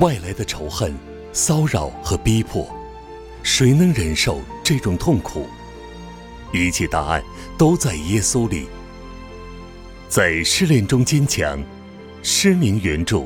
外来的仇恨、骚扰和逼迫，谁能忍受这种痛苦？一切答案都在耶稣里。在失恋中坚强，失明原著，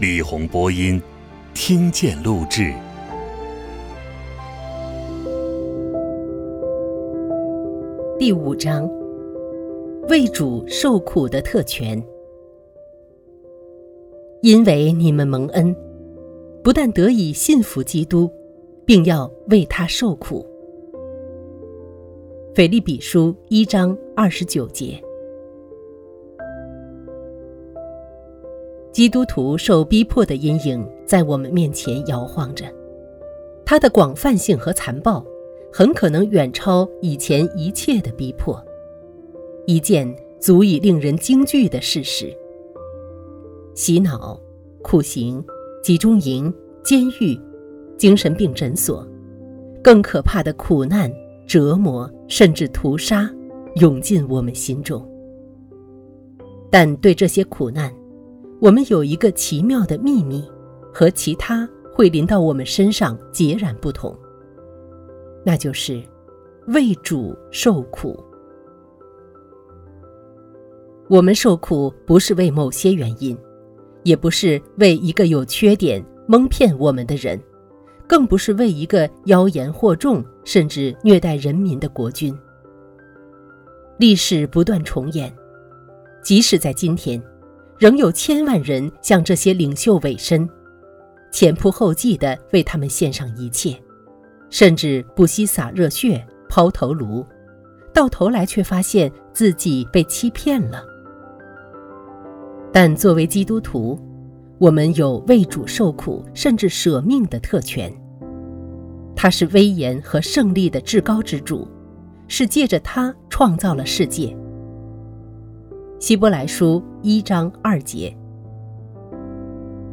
李红播音，听见录制。第五章，为主受苦的特权。因为你们蒙恩，不但得以信服基督，并要为他受苦。腓立比书一章二十九节。基督徒受逼迫的阴影在我们面前摇晃着，它的广泛性和残暴，很可能远超以前一切的逼迫，一件足以令人惊惧的事实。洗脑、酷刑、集中营、监狱、精神病诊所，更可怕的苦难、折磨，甚至屠杀，涌进我们心中。但对这些苦难，我们有一个奇妙的秘密，和其他会临到我们身上截然不同。那就是为主受苦。我们受苦不是为某些原因，也不是为一个有缺点蒙骗我们的人，更不是为一个妖言惑众甚至虐待人民的国君。历史不断重演，即使在今天。仍有千万人向这些领袖委身，前仆后继地为他们献上一切，甚至不惜洒热血、抛头颅，到头来却发现自己被欺骗了。但作为基督徒，我们有为主受苦甚至舍命的特权。他是威严和胜利的至高之主，是借着他创造了世界。希伯来书一章二节，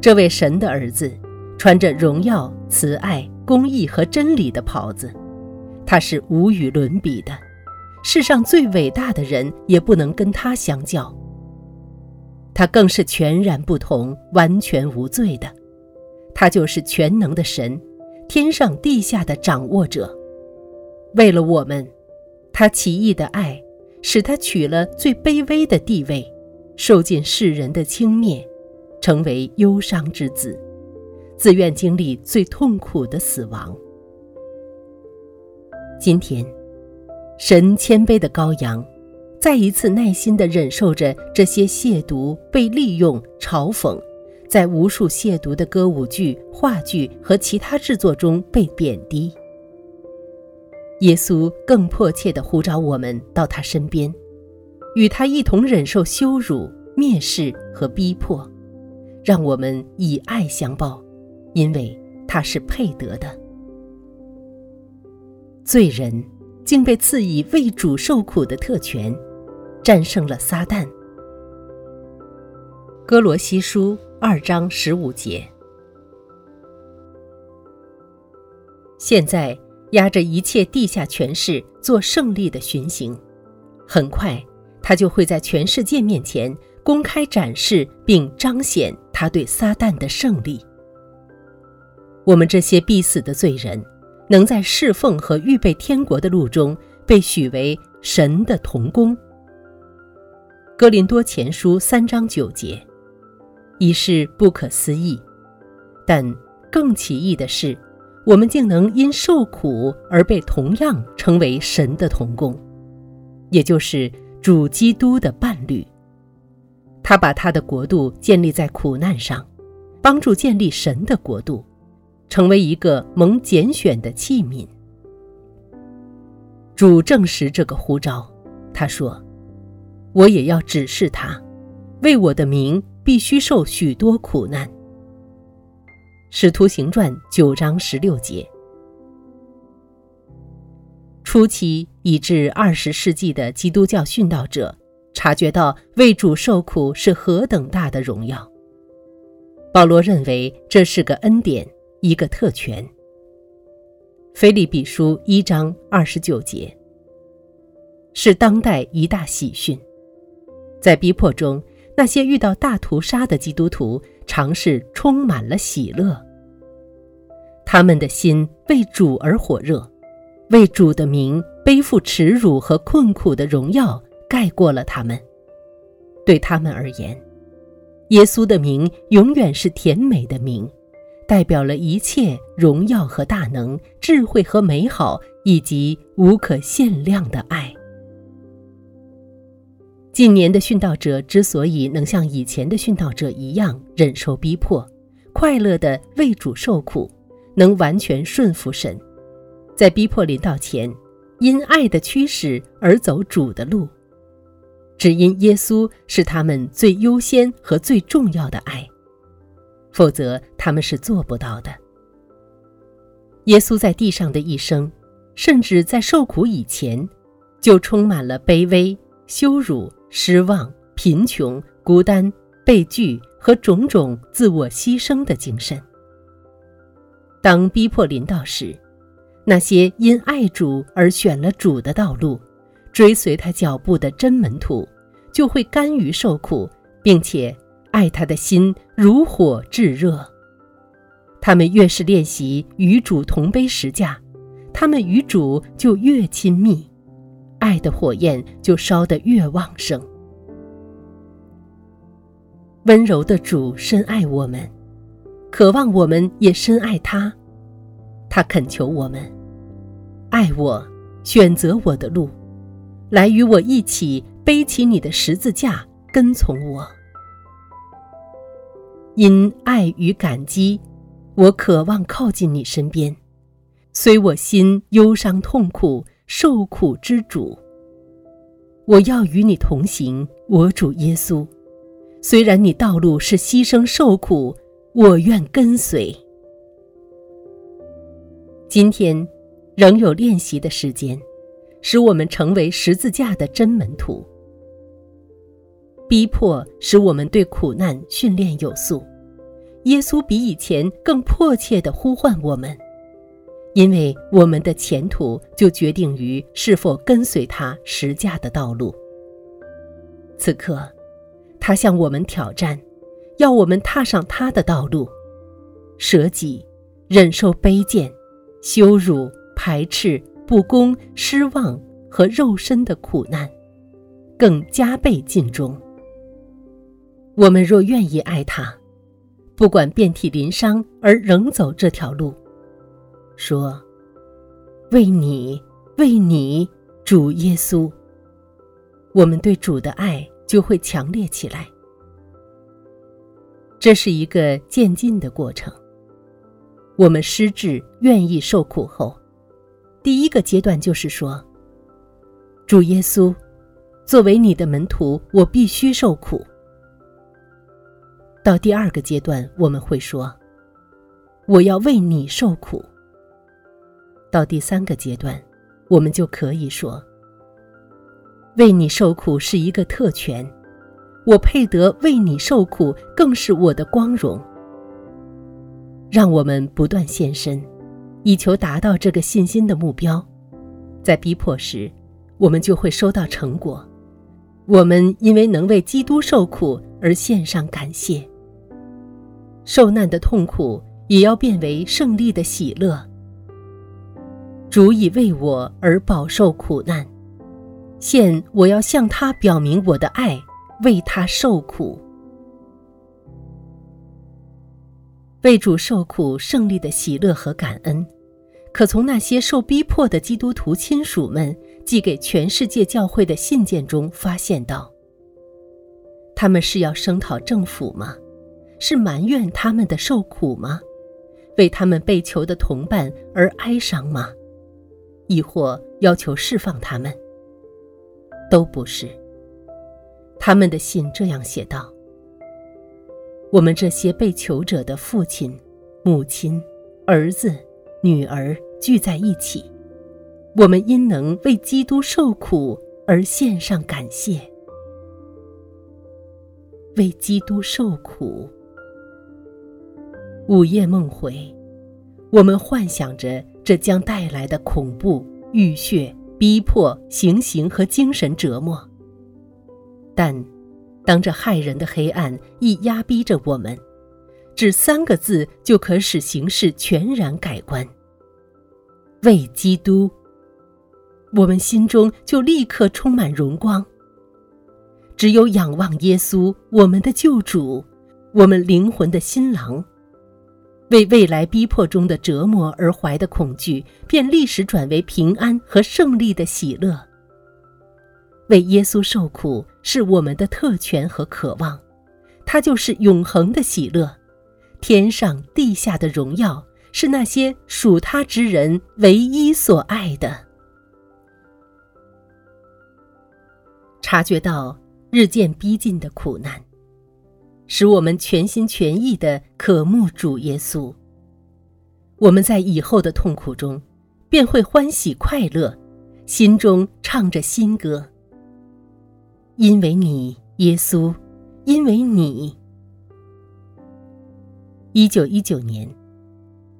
这位神的儿子穿着荣耀、慈爱、公义和真理的袍子，他是无与伦比的，世上最伟大的人也不能跟他相较。他更是全然不同、完全无罪的，他就是全能的神，天上地下的掌握者。为了我们，他奇异的爱。使他取了最卑微的地位，受尽世人的轻蔑，成为忧伤之子，自愿经历最痛苦的死亡。今天，神谦卑的羔羊，再一次耐心地忍受着这些亵渎、被利用、嘲讽，在无数亵渎的歌舞剧、话剧和其他制作中被贬低。耶稣更迫切地呼召我们到他身边，与他一同忍受羞辱、蔑视和逼迫，让我们以爱相报，因为他是配得的。罪人竟被赐以为主受苦的特权，战胜了撒旦。哥罗西书二章十五节。现在。压着一切地下权势做胜利的巡行，很快他就会在全世界面前公开展示并彰显他对撒旦的胜利。我们这些必死的罪人，能在侍奉和预备天国的路中被许为神的同工。哥林多前书三章九节，已是不可思议，但更奇异的是。我们竟能因受苦而被同样称为神的同工，也就是主基督的伴侣。他把他的国度建立在苦难上，帮助建立神的国度，成为一个蒙拣选的器皿。主证实这个呼召，他说：“我也要指示他，为我的名必须受许多苦难。”《使徒行传》九章十六节。初期以至二十世纪的基督教殉道者，察觉到为主受苦是何等大的荣耀。保罗认为这是个恩典，一个特权。《腓立比书》一章二十九节，是当代一大喜讯。在逼迫中，那些遇到大屠杀的基督徒常是充满了喜乐。他们的心为主而火热，为主的名背负耻辱和困苦的荣耀盖过了他们。对他们而言，耶稣的名永远是甜美的名，代表了一切荣耀和大能、智慧和美好，以及无可限量的爱。近年的殉道者之所以能像以前的殉道者一样忍受逼迫，快乐的为主受苦，能完全顺服神，在逼迫临到前，因爱的驱使而走主的路，只因耶稣是他们最优先和最重要的爱，否则他们是做不到的。耶稣在地上的一生，甚至在受苦以前，就充满了卑微、羞辱。失望、贫穷、孤单、被拒和种种自我牺牲的精神。当逼迫临到时，那些因爱主而选了主的道路、追随他脚步的真门徒，就会甘于受苦，并且爱他的心如火炙热。他们越是练习与主同悲十架，他们与主就越亲密。爱的火焰就烧得越旺盛。温柔的主深爱我们，渴望我们也深爱他。他恳求我们爱我，选择我的路，来与我一起背起你的十字架，跟从我。因爱与感激，我渴望靠近你身边，虽我心忧伤痛苦。受苦之主，我要与你同行，我主耶稣。虽然你道路是牺牲受苦，我愿跟随。今天仍有练习的时间，使我们成为十字架的真门徒。逼迫使我们对苦难训练有素，耶稣比以前更迫切地呼唤我们。因为我们的前途就决定于是否跟随他实价的道路。此刻，他向我们挑战，要我们踏上他的道路，舍己，忍受卑贱、羞辱、排斥、不公、失望和肉身的苦难，更加倍尽忠。我们若愿意爱他，不管遍体鳞伤而仍走这条路。说：“为你，为你，主耶稣。”我们对主的爱就会强烈起来。这是一个渐进的过程。我们失志、愿意受苦后，第一个阶段就是说：“主耶稣，作为你的门徒，我必须受苦。”到第二个阶段，我们会说：“我要为你受苦。”到第三个阶段，我们就可以说：“为你受苦是一个特权，我配得为你受苦，更是我的光荣。”让我们不断献身，以求达到这个信心的目标。在逼迫时，我们就会收到成果。我们因为能为基督受苦而献上感谢，受难的痛苦也要变为胜利的喜乐。主已为我而饱受苦难，现我要向他表明我的爱，为他受苦。为主受苦胜利的喜乐和感恩，可从那些受逼迫的基督徒亲属们寄给全世界教会的信件中发现到。他们是要声讨政府吗？是埋怨他们的受苦吗？为他们被囚的同伴而哀伤吗？亦或要求释放他们，都不是。他们的信这样写道：“我们这些被囚者的父亲、母亲、儿子、女儿聚在一起，我们因能为基督受苦而献上感谢。为基督受苦，午夜梦回，我们幻想着。”这将带来的恐怖、浴血、逼迫、行刑和精神折磨。但，当这骇人的黑暗一压逼着我们，只三个字就可使形势全然改观。为基督，我们心中就立刻充满荣光。只有仰望耶稣，我们的救主，我们灵魂的新郎，为未来逼迫中的折磨而怀的恐惧，便立时转为平安和胜利的喜乐。为耶稣受苦是我们的特权和渴望，他就是永恒的喜乐，天上地下的荣耀，是那些属他之人唯一所爱的。察觉到。日渐逼近的苦难，使我们全心全意的渴慕主耶稣。我们在以后的痛苦中，便会欢喜快乐，心中唱着新歌。因为你，耶稣，因为你。一九一九年，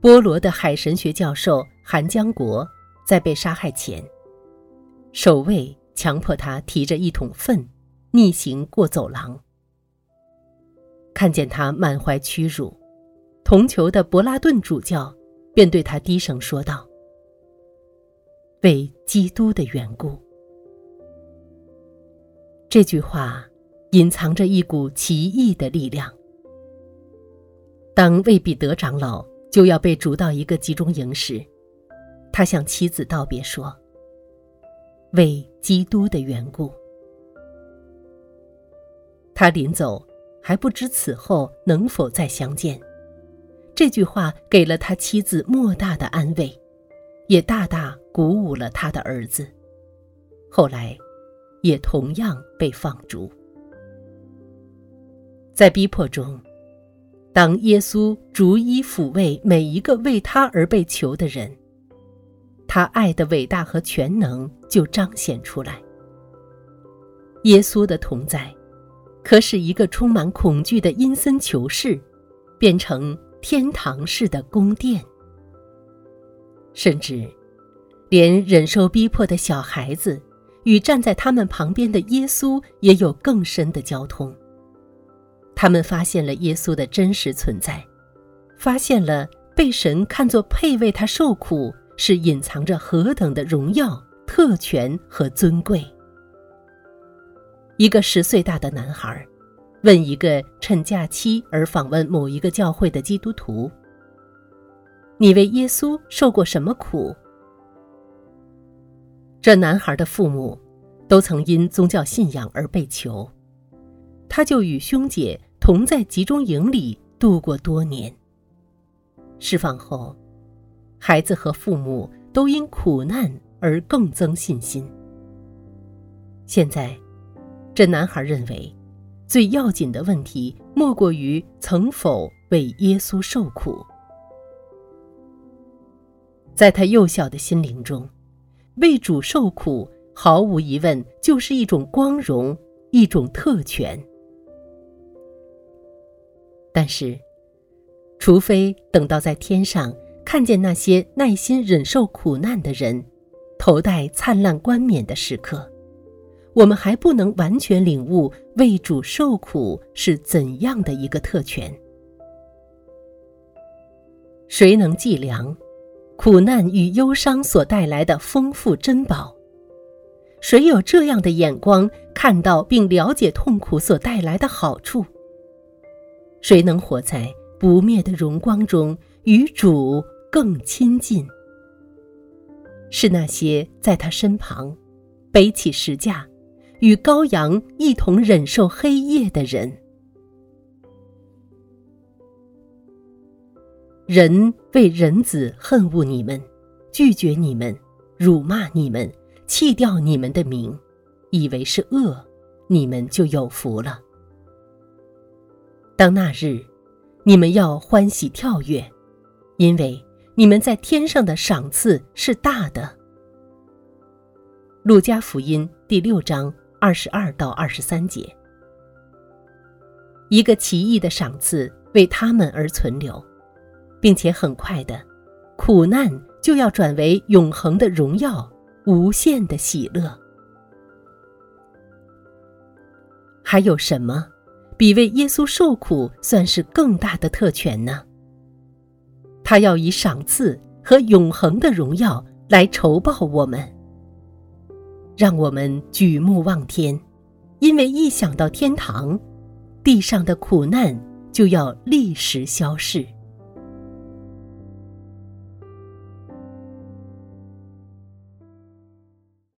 波罗的海神学教授韩江国在被杀害前，守卫强迫他提着一桶粪。逆行过走廊，看见他满怀屈辱，同囚的柏拉顿主教便对他低声说道：“为基督的缘故。”这句话隐藏着一股奇异的力量。当魏彼得长老就要被逐到一个集中营时，他向妻子道别说：“为基督的缘故。”他临走，还不知此后能否再相见。这句话给了他妻子莫大的安慰，也大大鼓舞了他的儿子。后来，也同样被放逐。在逼迫中，当耶稣逐一抚慰每一个为他而被囚的人，他爱的伟大和全能就彰显出来。耶稣的同在。可使一个充满恐惧的阴森囚室，变成天堂式的宫殿。甚至，连忍受逼迫的小孩子与站在他们旁边的耶稣也有更深的交通。他们发现了耶稣的真实存在，发现了被神看作配为他受苦是隐藏着何等的荣耀、特权和尊贵。一个十岁大的男孩，问一个趁假期而访问某一个教会的基督徒：“你为耶稣受过什么苦？”这男孩的父母都曾因宗教信仰而被囚，他就与兄姐同在集中营里度过多年。释放后，孩子和父母都因苦难而更增信心。现在。这男孩认为，最要紧的问题莫过于曾否为耶稣受苦。在他幼小的心灵中，为主受苦毫无疑问就是一种光荣，一种特权。但是，除非等到在天上看见那些耐心忍受苦难的人，头戴灿烂冠冕的时刻。我们还不能完全领悟为主受苦是怎样的一个特权。谁能计量苦难与忧伤所带来的丰富珍宝？谁有这样的眼光，看到并了解痛苦所带来的好处？谁能活在不灭的荣光中，与主更亲近？是那些在他身旁背起石架。与羔羊一同忍受黑夜的人，人为人子恨恶你们，拒绝你们，辱骂你们，弃掉你们的名，以为是恶，你们就有福了。当那日，你们要欢喜跳跃，因为你们在天上的赏赐是大的。路加福音第六章。二十二到二十三节，一个奇异的赏赐为他们而存留，并且很快的，苦难就要转为永恒的荣耀、无限的喜乐。还有什么比为耶稣受苦算是更大的特权呢？他要以赏赐和永恒的荣耀来酬报我们。让我们举目望天，因为一想到天堂，地上的苦难就要立时消逝。